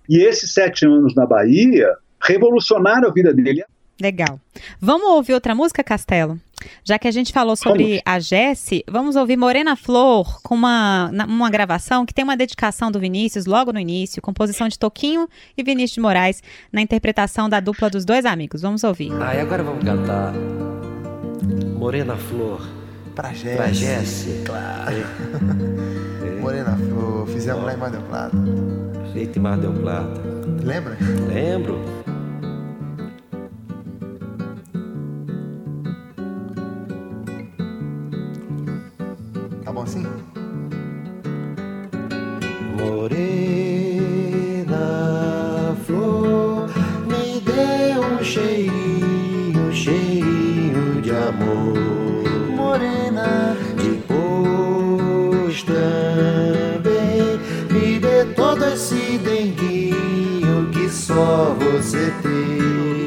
E esses sete anos na Bahia revolucionaram a vida dele. Legal. Vamos ouvir outra música, Castelo? Já que a gente falou sobre vamos. a Jesse, vamos ouvir Morena Flor com uma, uma gravação que tem uma dedicação do Vinícius logo no início, composição de Toquinho e Vinícius de Moraes, na interpretação da dupla dos dois amigos. Vamos ouvir. Ah, e agora vamos cantar Morena Flor. Pra Jesse. Pra Jesse. Claro. É. Morena Flor, fizemos lá em Mar del Plata. Feito em Mar del Plata. Lembra? Lembro. Bom assim? Morena flor, me dê um cheirinho, cheirinho de amor. Morena, depois também me dê todo esse denguinho que só você tem.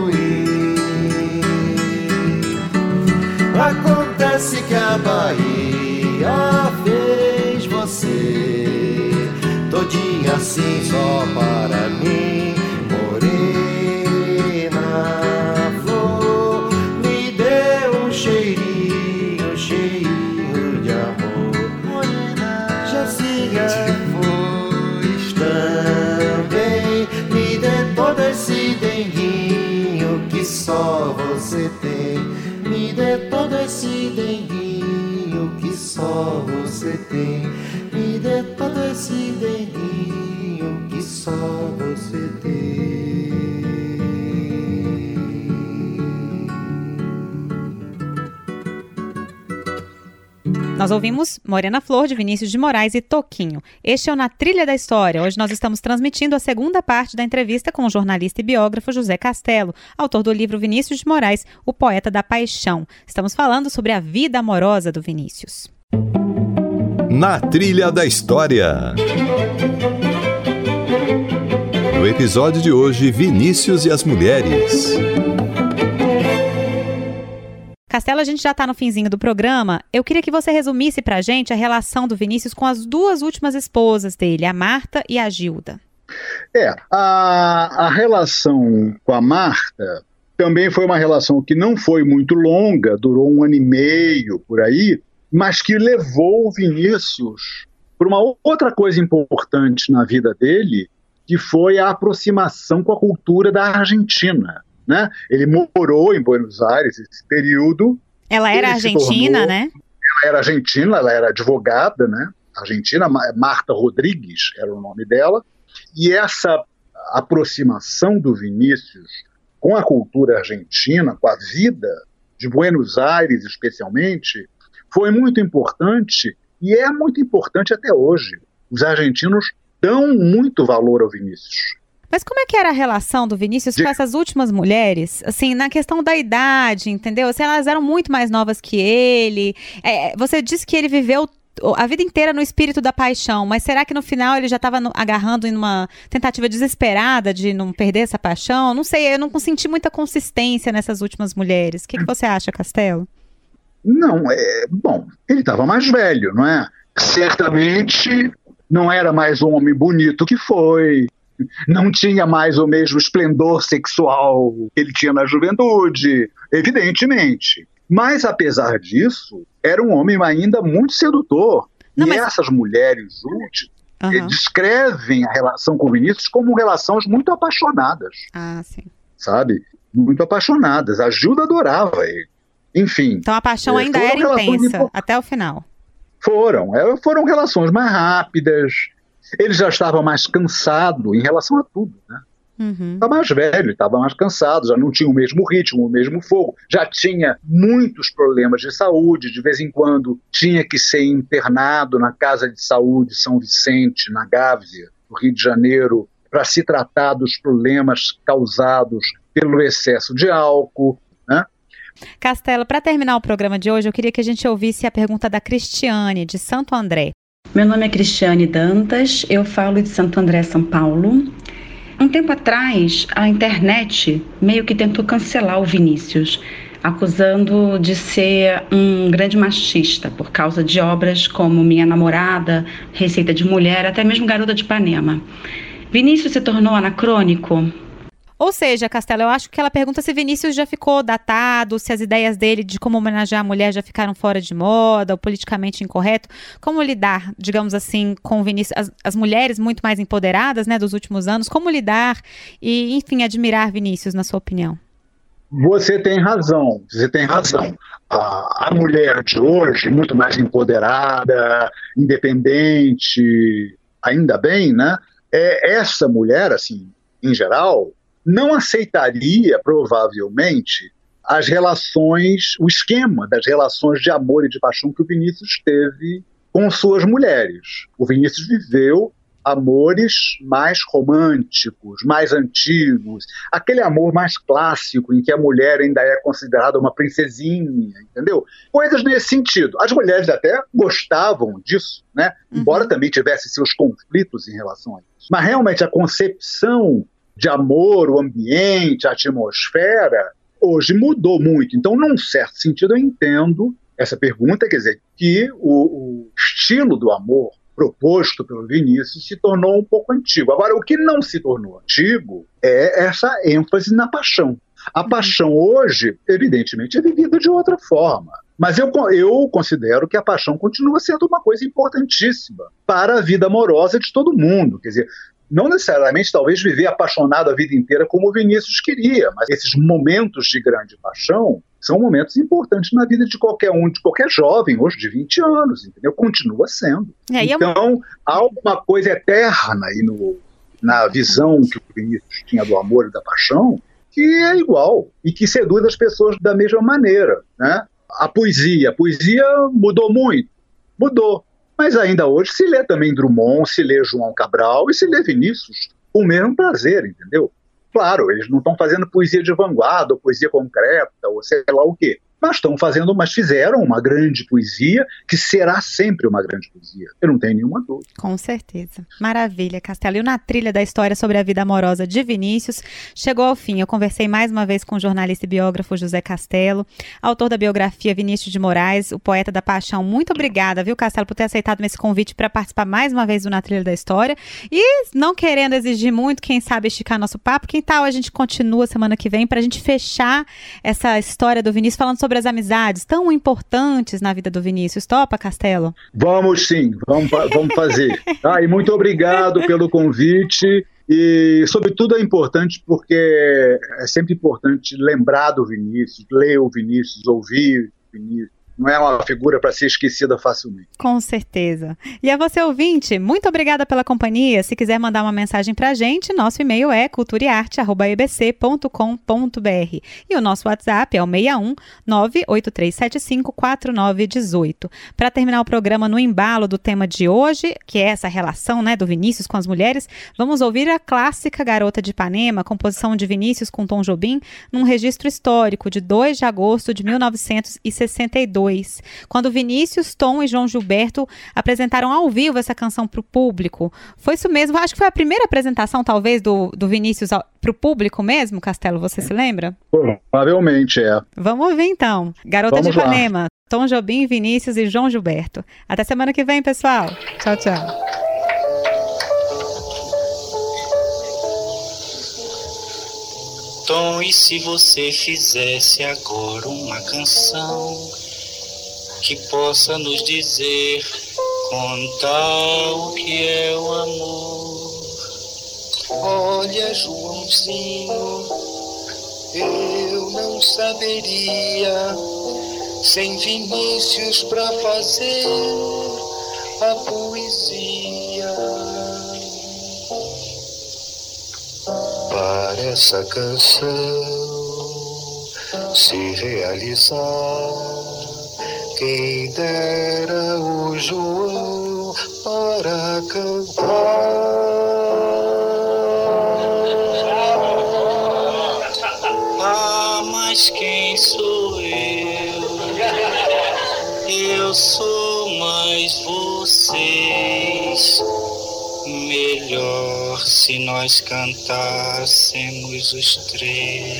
Acontece que a Bahia fez você. Todinha assim só para mim, morena. Flor, me dê um cheirinho, cheirinho de amor, morena, Jacinha, depois também me dê todo esse denguinho que só você esse denguinho que só você tem, me dê todo esse denguinho que só você tem. Nós ouvimos Morena Flor, de Vinícius de Moraes e Toquinho. Este é o Na Trilha da História. Hoje nós estamos transmitindo a segunda parte da entrevista com o jornalista e biógrafo José Castelo, autor do livro Vinícius de Moraes, O Poeta da Paixão. Estamos falando sobre a vida amorosa do Vinícius. Na Trilha da História. No episódio de hoje, Vinícius e as Mulheres. Castelo, a gente já está no finzinho do programa. Eu queria que você resumisse para a gente a relação do Vinícius com as duas últimas esposas dele, a Marta e a Gilda. É, a, a relação com a Marta também foi uma relação que não foi muito longa, durou um ano e meio por aí, mas que levou o Vinícius para uma outra coisa importante na vida dele, que foi a aproximação com a cultura da Argentina. Né? Ele morou em Buenos Aires esse período. Ela era argentina, tornou, né? Ela era argentina, ela era advogada, né? Argentina, Marta Rodrigues era o nome dela. E essa aproximação do Vinícius com a cultura argentina, com a vida de Buenos Aires especialmente, foi muito importante e é muito importante até hoje. Os argentinos dão muito valor ao Vinícius. Mas como é que era a relação do Vinícius de... com essas últimas mulheres? Assim, na questão da idade, entendeu? Se assim, elas eram muito mais novas que ele. É, você disse que ele viveu a vida inteira no espírito da paixão, mas será que no final ele já estava agarrando em uma tentativa desesperada de não perder essa paixão? Não sei, eu não senti muita consistência nessas últimas mulheres. O que, que você acha, Castelo? Não, é bom. Ele estava mais velho, não é? Certamente não era mais um homem bonito que foi, não tinha mais o mesmo esplendor sexual que ele tinha na juventude, evidentemente. Mas, apesar disso, era um homem ainda muito sedutor. Não, e mas... essas mulheres últimas uhum. descrevem a relação com Vinícius como relações muito apaixonadas. Ah, sim. Sabe? Muito apaixonadas. A Gilda adorava ele. Enfim. Então a paixão é, ainda era intensa, até o final. Foram. É, foram relações mais rápidas, ele já estava mais cansado em relação a tudo, né? Uhum. Estava mais velho, estava mais cansado, já não tinha o mesmo ritmo, o mesmo fogo, já tinha muitos problemas de saúde, de vez em quando tinha que ser internado na Casa de Saúde São Vicente, na Gávea, no Rio de Janeiro, para se tratar dos problemas causados pelo excesso de álcool, né? Castelo, para terminar o programa de hoje, eu queria que a gente ouvisse a pergunta da Cristiane, de Santo André. Meu nome é Cristiane Dantas, eu falo de Santo André, São Paulo. Um tempo atrás, a internet meio que tentou cancelar o Vinícius, acusando de ser um grande machista por causa de obras como Minha Namorada, Receita de Mulher, até mesmo Garota de Ipanema. Vinícius se tornou anacrônico ou seja, Castelo, eu acho que ela pergunta se Vinícius já ficou datado, se as ideias dele de como homenagear a mulher já ficaram fora de moda, ou politicamente incorreto. Como lidar, digamos assim, com Vinícius, as, as mulheres muito mais empoderadas, né, dos últimos anos, como lidar e, enfim, admirar Vinícius, na sua opinião? Você tem razão, você tem razão. A, a mulher de hoje, muito mais empoderada, independente, ainda bem, né? É, essa mulher, assim, em geral, não aceitaria, provavelmente, as relações, o esquema das relações de amor e de paixão que o Vinícius teve com suas mulheres. O Vinícius viveu amores mais românticos, mais antigos, aquele amor mais clássico em que a mulher ainda é considerada uma princesinha, entendeu? Coisas nesse sentido. As mulheres até gostavam disso, né? Uhum. Embora também tivesse seus conflitos em relação a isso. Mas realmente a concepção de amor, o ambiente, a atmosfera, hoje mudou muito. Então, num certo sentido, eu entendo essa pergunta, quer dizer, que o, o estilo do amor proposto pelo Vinícius se tornou um pouco antigo. Agora, o que não se tornou antigo é essa ênfase na paixão. A paixão hoje, evidentemente, é vivida de outra forma. Mas eu, eu considero que a paixão continua sendo uma coisa importantíssima para a vida amorosa de todo mundo. Quer dizer, não necessariamente talvez viver apaixonado a vida inteira como o Vinícius queria, mas esses momentos de grande paixão são momentos importantes na vida de qualquer um, de qualquer jovem, hoje de 20 anos, entendeu? Continua sendo. É, então, há alguma coisa eterna aí no, na visão que o Vinícius tinha do amor e da paixão, que é igual e que seduz as pessoas da mesma maneira, né? A poesia, a poesia mudou muito, mudou. Mas ainda hoje se lê também Drummond, se lê João Cabral e se lê Vinícius com o mesmo prazer, entendeu? Claro, eles não estão fazendo poesia de vanguarda, ou poesia concreta, ou sei lá o quê. Mas estão fazendo, mas fizeram uma grande poesia que será sempre uma grande poesia. Eu não tenho nenhuma dúvida. Com certeza. Maravilha, Castelo. E na trilha da história sobre a vida amorosa de Vinícius, chegou ao fim. Eu conversei mais uma vez com o jornalista e biógrafo José Castelo, autor da biografia Vinícius de Moraes, o poeta da paixão. Muito obrigada, viu, Castelo, por ter aceitado esse convite para participar mais uma vez do Na Trilha da História. E não querendo exigir muito, quem sabe esticar nosso papo, quem tal a gente continua semana que vem para a gente fechar essa história do Vinícius falando sobre as amizades tão importantes na vida do Vinícius. Topa, Castelo? Vamos sim, vamos, vamos fazer. ah, e muito obrigado pelo convite. E, sobretudo, é importante porque é sempre importante lembrar do Vinícius, ler o Vinícius, ouvir o Vinícius não é uma figura para ser esquecida facilmente. Com certeza. E a você, ouvinte, muito obrigada pela companhia. Se quiser mandar uma mensagem para a gente, nosso e-mail é culturaearte.ebc.com.br e o nosso WhatsApp é o 61 983754918. Para terminar o programa no embalo do tema de hoje, que é essa relação né, do Vinícius com as mulheres, vamos ouvir a clássica Garota de Ipanema, composição de Vinícius com Tom Jobim, num registro histórico de 2 de agosto de 1962 quando Vinícius, Tom e João Gilberto apresentaram ao vivo essa canção para o público. Foi isso mesmo? Acho que foi a primeira apresentação, talvez, do, do Vinícius para o público mesmo, Castelo, você se lembra? Provavelmente é. Vamos ouvir então. Garota Vamos de Ipanema, lá. Tom Jobim, Vinícius e João Gilberto. Até semana que vem, pessoal. Tchau, tchau. Tom, e se você fizesse agora uma canção que possa nos dizer, contar o que é o amor. Olha, Joãozinho, eu não saberia sem Vinícius para fazer a poesia. Para essa canção se realizar quem dera o João para cantar. Ah, mas quem sou eu? Eu sou mais vocês. Melhor se nós cantássemos os três.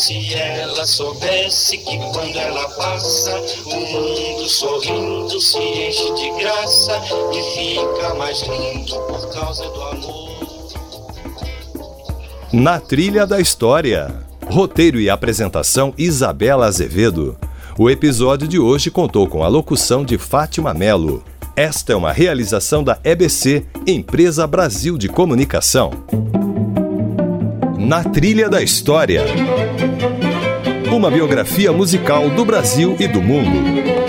se ela soubesse que quando ela passa, o mundo sorrindo se enche de graça e fica mais lindo por causa do amor. Na trilha da história. Roteiro e apresentação Isabela Azevedo. O episódio de hoje contou com a locução de Fátima Melo. Esta é uma realização da EBC, Empresa Brasil de Comunicação. Na Trilha da História. Uma biografia musical do Brasil e do mundo.